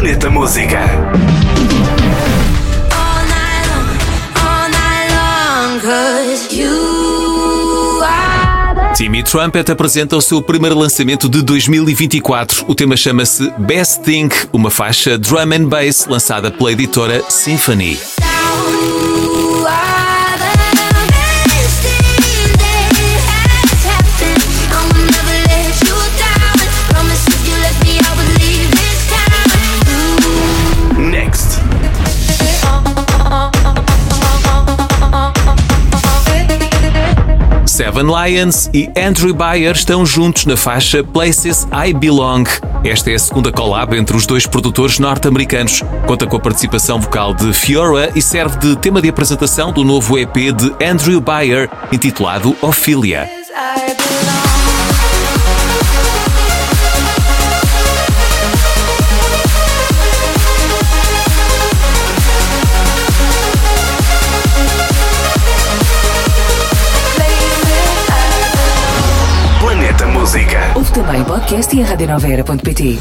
Planeta Música. Timmy Trumpet apresenta o seu primeiro lançamento de 2024. O tema chama-se Best Thing, uma faixa drum and bass lançada pela editora Symphony. Seven Lions e Andrew Bayer estão juntos na faixa Places I Belong. Esta é a segunda collab entre os dois produtores norte-americanos. Conta com a participação vocal de Fiora e serve de tema de apresentação do novo EP de Andrew Bayer, intitulado Ophelia. Ouve também o podcast e a.